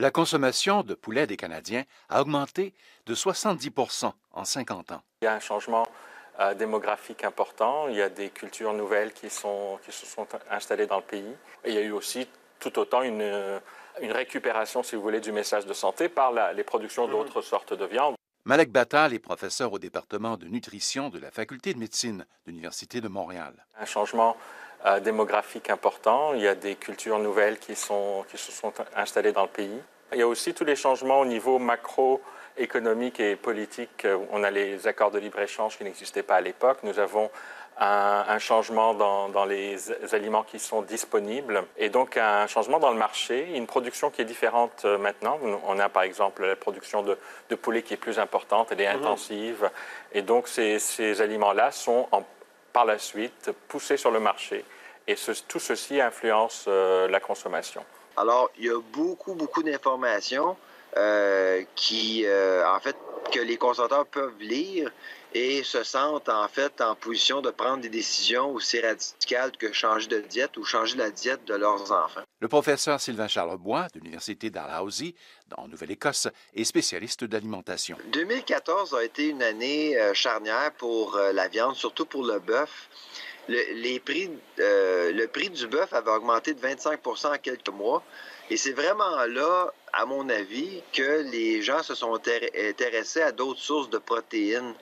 La consommation de poulet des Canadiens a augmenté de 70% en 50 ans. Il y a un changement euh, démographique important. Il y a des cultures nouvelles qui, sont, qui se sont installées dans le pays. Et il y a eu aussi tout autant une, une récupération, si vous voulez, du message de santé par la, les productions mmh. d'autres sortes de viande. Malek Batal est professeur au département de nutrition de la Faculté de médecine de l'Université de Montréal. Un changement euh, démographique important. Il y a des cultures nouvelles qui, sont, qui se sont installées dans le pays. Il y a aussi tous les changements au niveau macroéconomique et politique. On a les accords de libre-échange qui n'existaient pas à l'époque. Nous avons un, un changement dans, dans, les aliments qui sont disponibles et donc un changement dans le marché, une production qui est différente euh, maintenant. On a par exemple la production de, de poulet qui est plus importante, elle est mmh. intensive et donc ces, ces aliments-là sont en par la suite poussé sur le marché. Et tout ceci influence euh, la consommation. Alors, il y a beaucoup, beaucoup d'informations euh, qui, euh, en fait, que les consommateurs peuvent lire et se sentent en fait en position de prendre des décisions aussi radicales que changer de diète ou changer la diète de leurs enfants. Le professeur Sylvain Charlebois de l'Université d'Alhousie, dans Nouvelle-Écosse, est spécialiste d'alimentation. 2014 a été une année euh, charnière pour euh, la viande, surtout pour le bœuf. Le, les prix, euh, le prix du bœuf avait augmenté de 25% en quelques mois. Et c'est vraiment là, à mon avis, que les gens se sont intéressés à d'autres sources de protéines.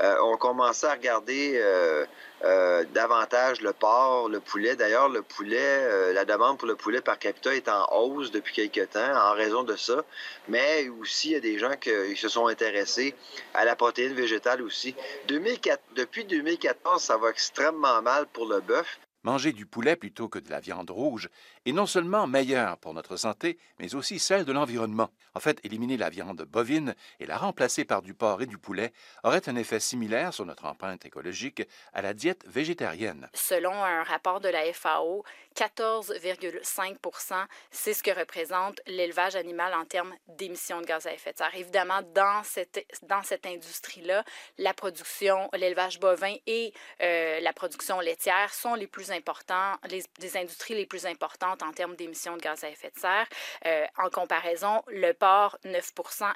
Euh, on commençait à regarder euh, euh, davantage le porc, le poulet. D'ailleurs, le poulet, la demande pour le poulet par capita est en hausse depuis quelques temps en raison de ça. Mais aussi, il y a des gens qui se sont intéressés à la protéine végétale aussi. 2004, depuis 2014, ça va extrêmement mal pour le bœuf. Manger du poulet plutôt que de la viande rouge est non seulement meilleur pour notre santé, mais aussi celle de l'environnement. En fait, éliminer la viande bovine et la remplacer par du porc et du poulet aurait un effet similaire sur notre empreinte écologique à la diète végétarienne. Selon un rapport de la FAO, 14,5 c'est ce que représente l'élevage animal en termes d'émissions de gaz à effet de serre. Évidemment, dans cette, dans cette industrie-là, la production, l'élevage bovin et euh, la production laitière sont les plus importants, les, les industries les plus importantes en termes d'émissions de gaz à effet de serre. Euh, en comparaison, le porc, 9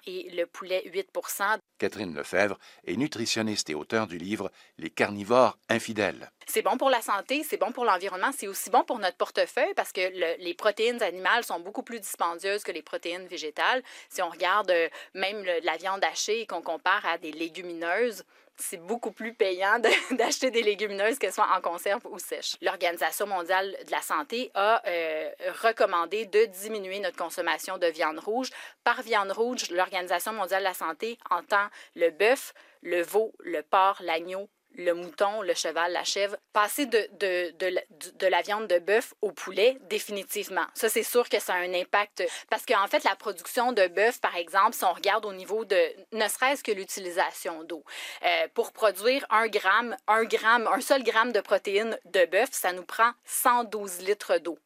et le poulet, 8 Catherine Lefebvre est nutritionniste et auteur du livre Les carnivores infidèles. C'est bon pour la santé, c'est bon pour l'environnement, c'est aussi bon pour notre portefeuille parce que le, les protéines animales sont beaucoup plus dispendieuses que les protéines végétales. Si on regarde euh, même la viande hachée et qu'on compare à des légumineuses, c'est beaucoup plus payant d'acheter des légumineuses, qu'elles soient en conserve ou sèches. L'Organisation mondiale de la santé a euh, recommandé de diminuer notre consommation de viande rouge. Par viande rouge, l'Organisation mondiale de la santé entend le bœuf, le veau, le porc, l'agneau, le mouton, le cheval, la chèvre, passer de, la viande de bœuf au poulet, définitivement. Ça, c'est sûr que ça a un impact. Parce qu'en fait, la production de bœuf, par exemple, si on regarde au niveau de ne serait-ce que l'utilisation d'eau, euh, pour produire un gramme, un gramme, un seul gramme de protéines de bœuf, ça nous prend 112 litres d'eau.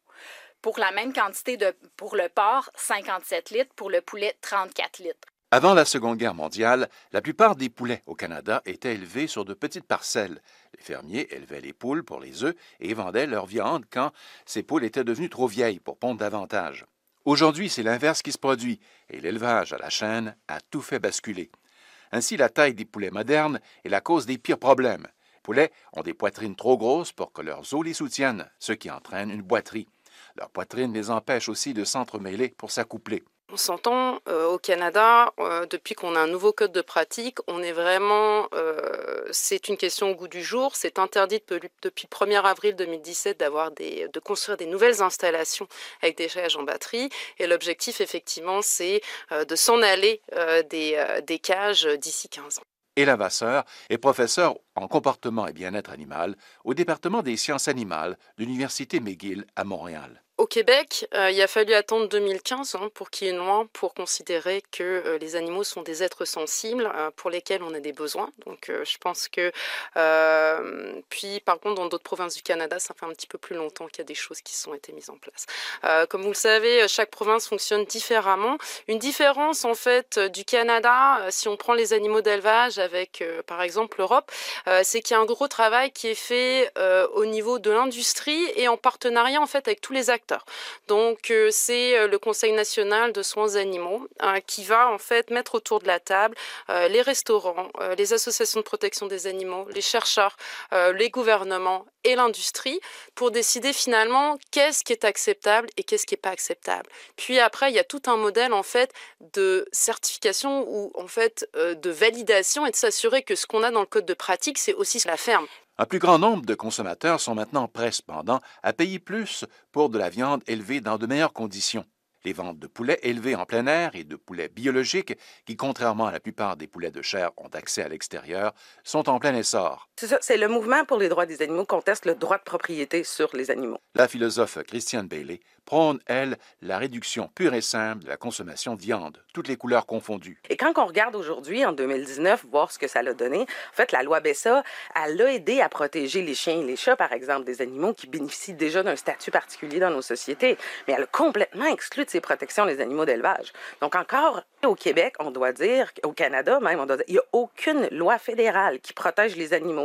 Pour la même quantité de, pour le porc, 57 litres, pour le poulet, 34 litres. Avant la Seconde Guerre mondiale, la plupart des poulets au Canada étaient élevés sur de petites parcelles. Les fermiers élevaient les poules pour les œufs et vendaient leur viande quand ces poules étaient devenues trop vieilles pour pondre davantage. Aujourd'hui, c'est l'inverse qui se produit et l'élevage à la chaîne a tout fait basculer. Ainsi, la taille des poulets modernes est la cause des pires problèmes. Les poulets ont des poitrines trop grosses pour que leurs os les soutiennent, ce qui entraîne une boiterie. Leur poitrine les empêche aussi de s'entremêler pour s'accoupler. On s'entend euh, au Canada, euh, depuis qu'on a un nouveau code de pratique, on est vraiment, euh, c'est une question au goût du jour. C'est interdit depuis le 1er avril 2017 d'avoir des, de construire des nouvelles installations avec des chaînes en batterie. Et l'objectif, effectivement, c'est de s'en aller des, cages d'ici 15 ans. Ella Vasseur est professeure en comportement et bien-être animal au département des sciences animales de l'Université McGill à Montréal. Au Québec, euh, il a fallu attendre 2015 hein, pour qu'il y ait une loi pour considérer que euh, les animaux sont des êtres sensibles euh, pour lesquels on a des besoins. Donc je pense que... puis par contre, dans d'autres provinces du Canada, ça fait un petit peu plus longtemps qu'il y a des choses qui sont été mises en place. Comme vous le savez, chaque province fonctionne différemment. Une différence en fait du Canada, si on prend les animaux d'élevage avec par exemple l'Europe, c'est qu'il y a un gros travail qui est fait au niveau de l'industrie et en partenariat en fait avec tous les acteurs Donc c'est le Conseil national de soins animaux qui va en fait mettre autour de la table les restaurants, les associations de protection des animaux, les chercheurs, les gouvernements et l'industrie pour décider finalement qu'est-ce qui est acceptable et qu'est-ce qui n'est pas acceptable. Puis après, il y a tout un modèle en fait de certification ou en fait de validation et de s'assurer que ce qu'on a dans le code de pratique, c'est aussi la ferme. Un plus grand nombre de consommateurs sont maintenant prêts cependant à payer plus pour de la viande élevée dans de meilleures conditions. Les ventes de poulets élevés en plein air et de poulets biologiques, qui, contrairement à la plupart des poulets de chair, ont accès à l'extérieur, sont en plein essor. C'est ça, c'est le mouvement pour les droits des animaux conteste le droit de propriété sur les animaux. La philosophe Christiane Bailey prône, elle, la réduction pure et simple de la consommation de viande, toutes les couleurs confondues. Et quand on regarde aujourd'hui, en 2019, voir ce que ça a donné, en fait, la loi Bessa, elle a aidé à protéger les chiens et les chats, par exemple, des animaux qui bénéficient déjà d'un statut particulier dans nos sociétés, mais elle a complètement exclu de ces protections les animaux d'élevage. Donc encore, au Québec, on doit dire, au Canada même, on doit dire, il n'y a aucune loi fédérale qui protège les animaux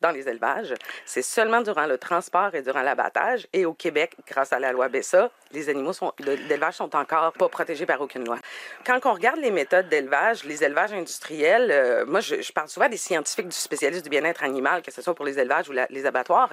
dans les élevages. C'est seulement durant le transport et durant l'abattage. Et au Québec, grâce à la loi BESA, les animaux d'élevage sont encore pas protégés par aucune loi. Quand on regarde les méthodes d'élevage, les élevages industriels, euh, moi, je, parle souvent des scientifiques, du spécialiste du bien-être animal, que ce soit pour les élevages ou les abattoirs,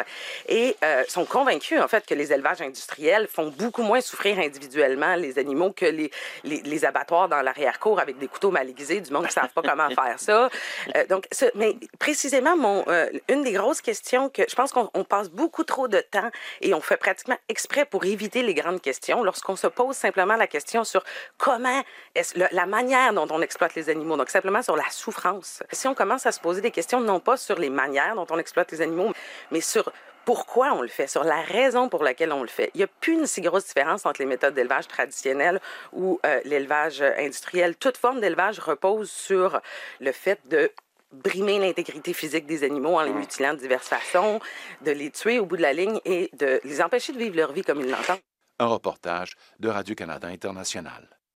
et euh, sont convaincus, en fait, que les élevages industriels font beaucoup moins souffrir individuellement les animaux que les, les, abattoirs dans l'arrière-cour avec des couteaux mal aiguisés, du monde qui ne savent pas comment faire ça. Euh, donc, mais précisément, mon, une des grosses questions que je pense qu'on passe beaucoup trop de temps et on fait pratiquement exprès pour éviter les grandes questions lorsqu'on se pose simplement la question sur comment est la manière dont on exploite les animaux, donc simplement sur la souffrance. Si on commence à se poser des questions non pas sur les manières dont on exploite les animaux, mais sur pourquoi on le fait, sur la raison pour laquelle on le fait. Il n'y a plus une si grosse différence entre les méthodes d'élevage traditionnelles ou euh, l'élevage industriel. Toute forme d'élevage repose sur le fait de brimer l'intégrité physique des animaux en les mutilant de diverses façons, de les tuer au bout de la ligne et de les empêcher de vivre leur vie comme ils l'entendent. Un reportage de Radio-Canada International.